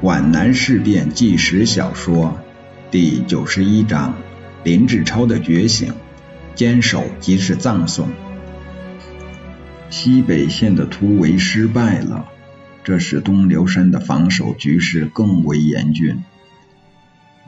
皖南事变纪实小说第九十一章：林志超的觉醒。坚守即是葬送。西北线的突围失败了，这使东流山的防守局势更为严峻。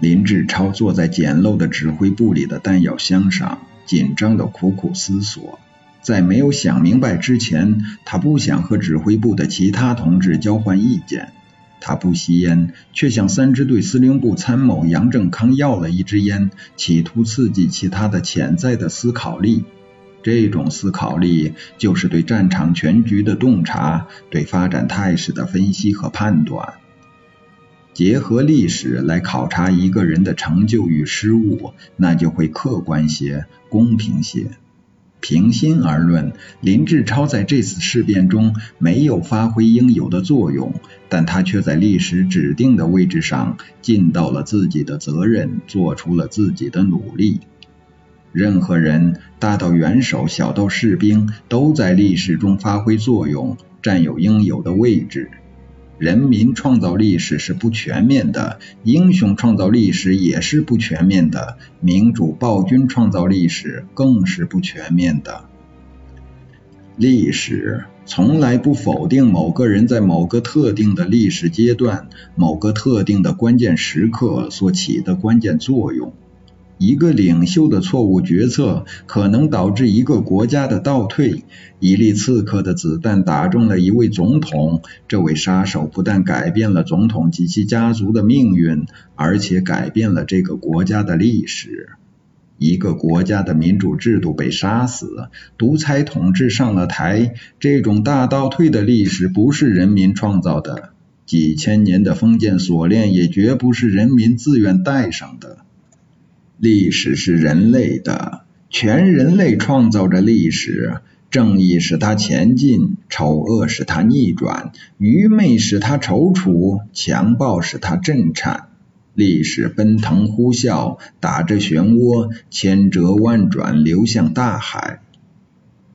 林志超坐在简陋的指挥部里的弹药箱上，紧张的苦苦思索。在没有想明白之前，他不想和指挥部的其他同志交换意见。他不吸烟，却向三支队司令部参谋杨正康要了一支烟，企图刺激其他的潜在的思考力。这种思考力就是对战场全局的洞察，对发展态势的分析和判断。结合历史来考察一个人的成就与失误，那就会客观些，公平些。平心而论，林志超在这次事变中没有发挥应有的作用，但他却在历史指定的位置上尽到了自己的责任，做出了自己的努力。任何人，大到元首，小到士兵，都在历史中发挥作用，占有应有的位置。人民创造历史是不全面的，英雄创造历史也是不全面的，民主暴君创造历史更是不全面的。历史从来不否定某个人在某个特定的历史阶段、某个特定的关键时刻所起的关键作用。一个领袖的错误决策可能导致一个国家的倒退。一粒刺客的子弹打中了一位总统，这位杀手不但改变了总统及其家族的命运，而且改变了这个国家的历史。一个国家的民主制度被杀死，独裁统治上了台，这种大倒退的历史不是人民创造的，几千年的封建锁链也绝不是人民自愿戴上的。历史是人类的，全人类创造着历史。正义使它前进，丑恶使它逆转，愚昧使它踌躇，强暴使它震颤。历史奔腾呼啸，打着漩涡，千折万转，流向大海。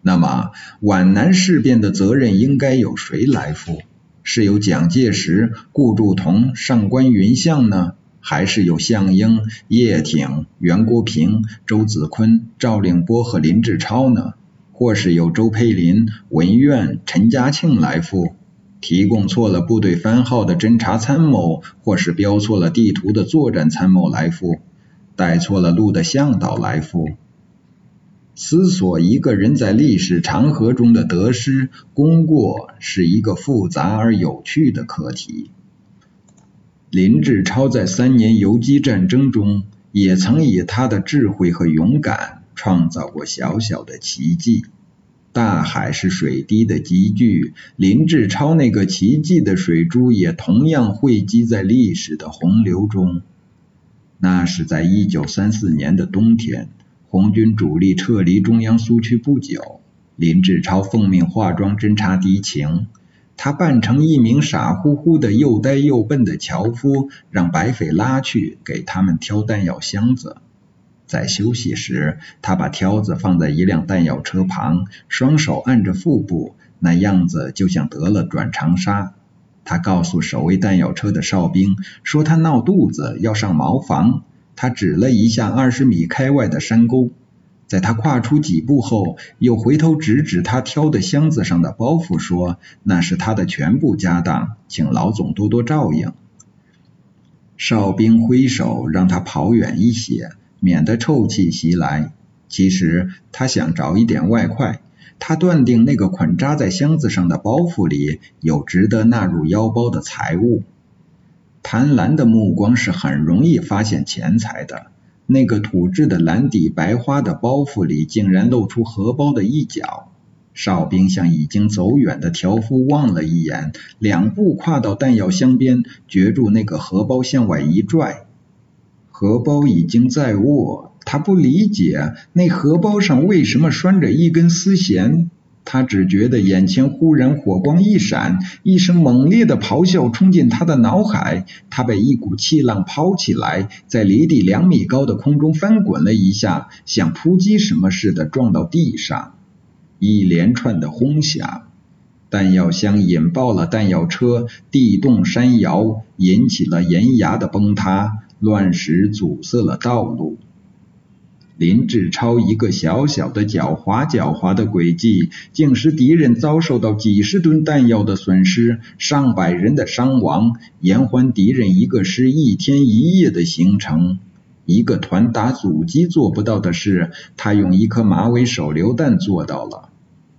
那么，皖南事变的责任应该由谁来负？是由蒋介石、顾祝同、上官云相呢？还是有项英、叶挺、袁国平、周子坤、赵令波和林志超呢？或是由周佩林、文苑、陈嘉庆来负？提供错了部队番号的侦察参谋，或是标错了地图的作战参谋来负？带错了路的向导来负？思索一个人在历史长河中的得失功过，是一个复杂而有趣的课题。林志超在三年游击战争中，也曾以他的智慧和勇敢创造过小小的奇迹。大海是水滴的集聚，林志超那个奇迹的水珠也同样汇集在历史的洪流中。那是在一九三四年的冬天，红军主力撤离中央苏区不久，林志超奉命化妆侦察敌情。他扮成一名傻乎乎的又呆又笨的樵夫，让白匪拉去给他们挑弹药箱子。在休息时，他把挑子放在一辆弹药车旁，双手按着腹部，那样子就像得了转肠痧。他告诉守卫弹药车的哨兵，说他闹肚子要上茅房。他指了一下二十米开外的山沟。在他跨出几步后，又回头指指他挑的箱子上的包袱，说：“那是他的全部家当，请老总多多照应。”哨兵挥手让他跑远一些，免得臭气袭来。其实他想找一点外快，他断定那个捆扎在箱子上的包袱里有值得纳入腰包的财物。贪婪的目光是很容易发现钱财的。那个土制的蓝底白花的包袱里，竟然露出荷包的一角。哨兵向已经走远的条夫望了一眼，两步跨到弹药箱边，攫住那个荷包向外一拽。荷包已经在握，他不理解那荷包上为什么拴着一根丝弦。他只觉得眼前忽然火光一闪，一声猛烈的咆哮冲进他的脑海，他被一股气浪抛起来，在离地两米高的空中翻滚了一下，像扑击什么似的撞到地上，一连串的轰响。弹药箱引爆了弹药车，地动山摇，引起了岩崖的崩塌，乱石阻塞了道路。林志超一个小小的狡猾狡猾的诡计，竟使敌人遭受到几十吨弹药的损失，上百人的伤亡，延缓敌人一个师一天一夜的行程。一个团打阻击做不到的事，他用一颗马尾手榴弹做到了。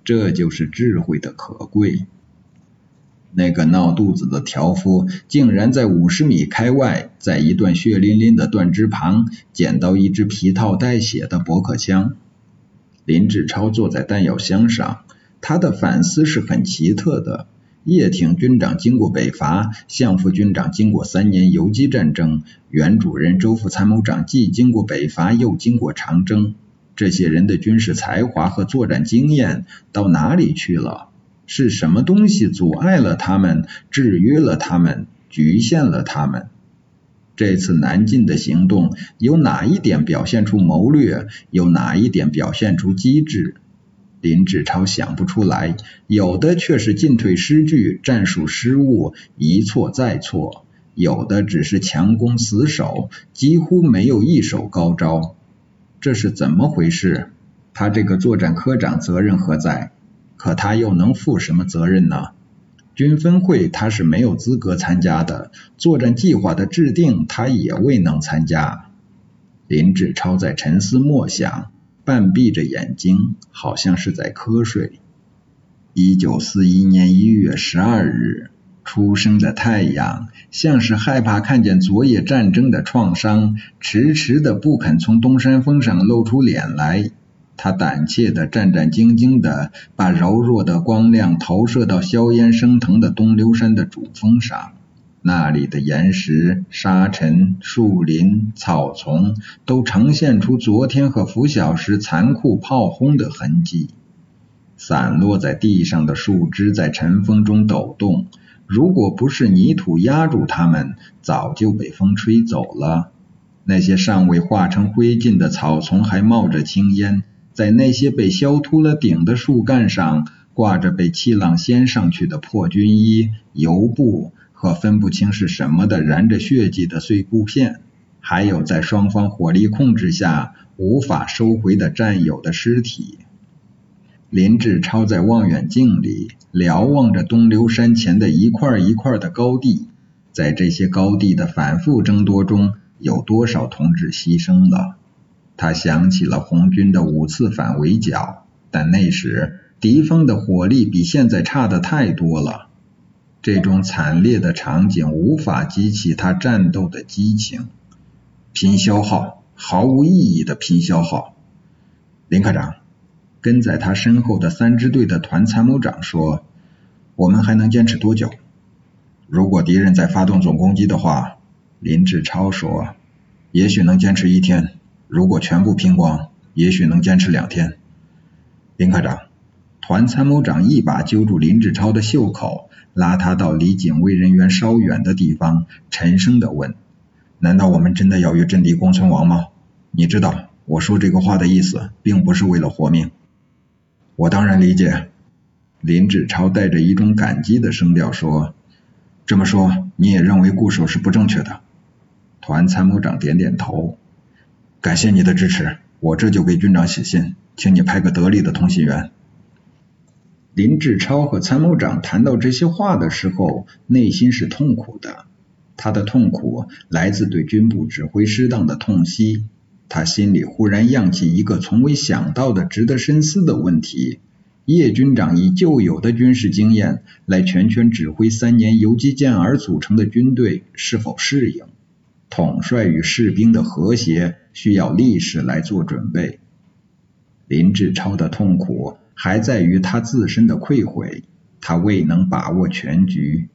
这就是智慧的可贵。那个闹肚子的条夫竟然在五十米开外，在一段血淋淋的断肢旁捡到一支皮套带血的驳壳枪。林志超坐在弹药箱上，他的反思是很奇特的。叶挺军长经过北伐，项副军长经过三年游击战争，原主任、周副参谋长既经过北伐，又经过长征。这些人的军事才华和作战经验到哪里去了？是什么东西阻碍了他们，制约了他们，局限了他们？这次南进的行动有哪一点表现出谋略？有哪一点表现出机智？林志超想不出来，有的却是进退失据，战术失误，一错再错；有的只是强攻死守，几乎没有一手高招。这是怎么回事？他这个作战科长责任何在？可他又能负什么责任呢？军分会他是没有资格参加的，作战计划的制定他也未能参加。林志超在沉思默想，半闭着眼睛，好像是在瞌睡。一九四一年一月十二日，初升的太阳像是害怕看见昨夜战争的创伤，迟迟的不肯从东山峰上露出脸来。他胆怯的、战战兢兢的，把柔弱的光亮投射到硝烟升腾的东流山的主峰上。那里的岩石、沙尘、树林、草丛，都呈现出昨天和拂晓时残酷炮轰的痕迹。散落在地上的树枝在晨风中抖动，如果不是泥土压住它们，早就被风吹走了。那些尚未化成灰烬的草丛还冒着青烟。在那些被削秃了顶的树干上，挂着被气浪掀上去的破军衣、油布和分不清是什么的染着血迹的碎布片，还有在双方火力控制下无法收回的战友的尸体。林志超在望远镜里瞭望着东流山前的一块一块的高地，在这些高地的反复争夺中，有多少同志牺牲了？他想起了红军的五次反围剿，但那时敌方的火力比现在差的太多了。这种惨烈的场景无法激起他战斗的激情，拼消耗，毫无意义的拼消耗。林科长，跟在他身后的三支队的团参谋长说：“我们还能坚持多久？如果敌人再发动总攻击的话，林志超说，也许能坚持一天。”如果全部拼光，也许能坚持两天。林科长，团参谋长一把揪住林志超的袖口，拉他到离警卫人员稍远的地方，沉声的问：“难道我们真的要与阵地共存亡吗？你知道我说这个话的意思，并不是为了活命。”我当然理解。林志超带着一种感激的声调说：“这么说，你也认为固守是不正确的？”团参谋长点点头。感谢你的支持，我这就给军长写信，请你派个得力的通信员。林志超和参谋长谈到这些话的时候，内心是痛苦的。他的痛苦来自对军部指挥失当的痛惜。他心里忽然漾起一个从未想到的、值得深思的问题：叶军长以旧有的军事经验来全权指挥三年游击健儿组成的军队，是否适应？统帅与士兵的和谐需要历史来做准备。林志超的痛苦还在于他自身的愧悔，他未能把握全局。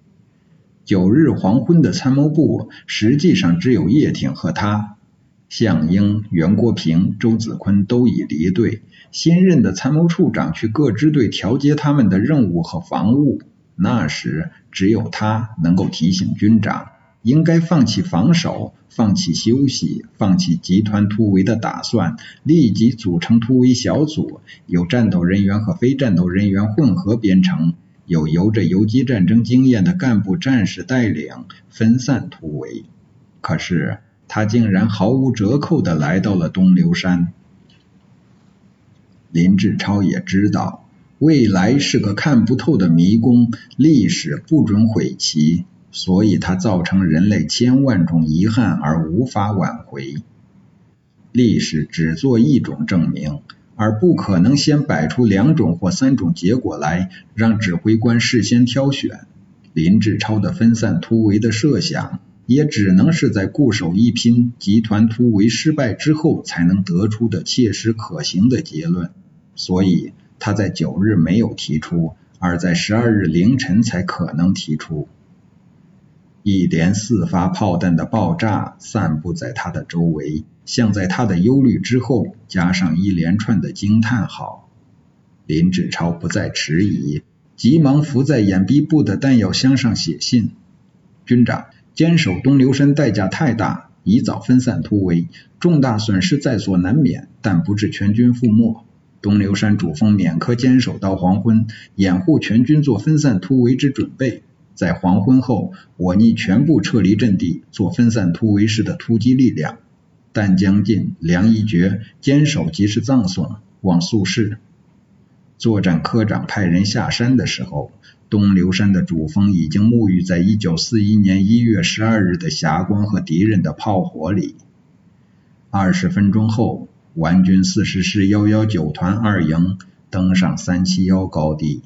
九日黄昏的参谋部实际上只有叶挺和他，项英、袁国平、周子坤都已离队，新任的参谋处长去各支队调节他们的任务和防务。那时只有他能够提醒军长。应该放弃防守，放弃休息，放弃集团突围的打算，立即组成突围小组，由战斗人员和非战斗人员混合编成，有由着游击战争经验的干部战士带领分散突围。可是他竟然毫无折扣地来到了东流山。林志超也知道，未来是个看不透的迷宫，历史不准悔其，所以他造成人类千万种遗憾而无法挽回。历史只做一种证明，而不可能先摆出两种或三种结果来，让指挥官事先挑选。林志超的分散突围的设想，也只能是在固守一拼、集团突围失败之后才能得出的切实可行的结论。所以他在九日没有提出，而在十二日凌晨才可能提出。一连四发炮弹的爆炸散布在他的周围，像在他的忧虑之后加上一连串的惊叹号。林志超不再迟疑，急忙伏在掩蔽部的弹药箱上写信：军长，坚守东流山代价太大，宜早分散突围，重大损失在所难免，但不致全军覆没。东流山主峰勉可坚守到黄昏，掩护全军做分散突围之准备。在黄昏后，我拟全部撤离阵地，做分散突围式的突击力量。弹将尽，粮已绝，坚守即是葬送。望速逝。作战科长派人下山的时候，东流山的主峰已经沐浴在1941年1月12日的霞光和敌人的炮火里。二十分钟后。皖军四十师幺幺九团二营登上三七幺高地。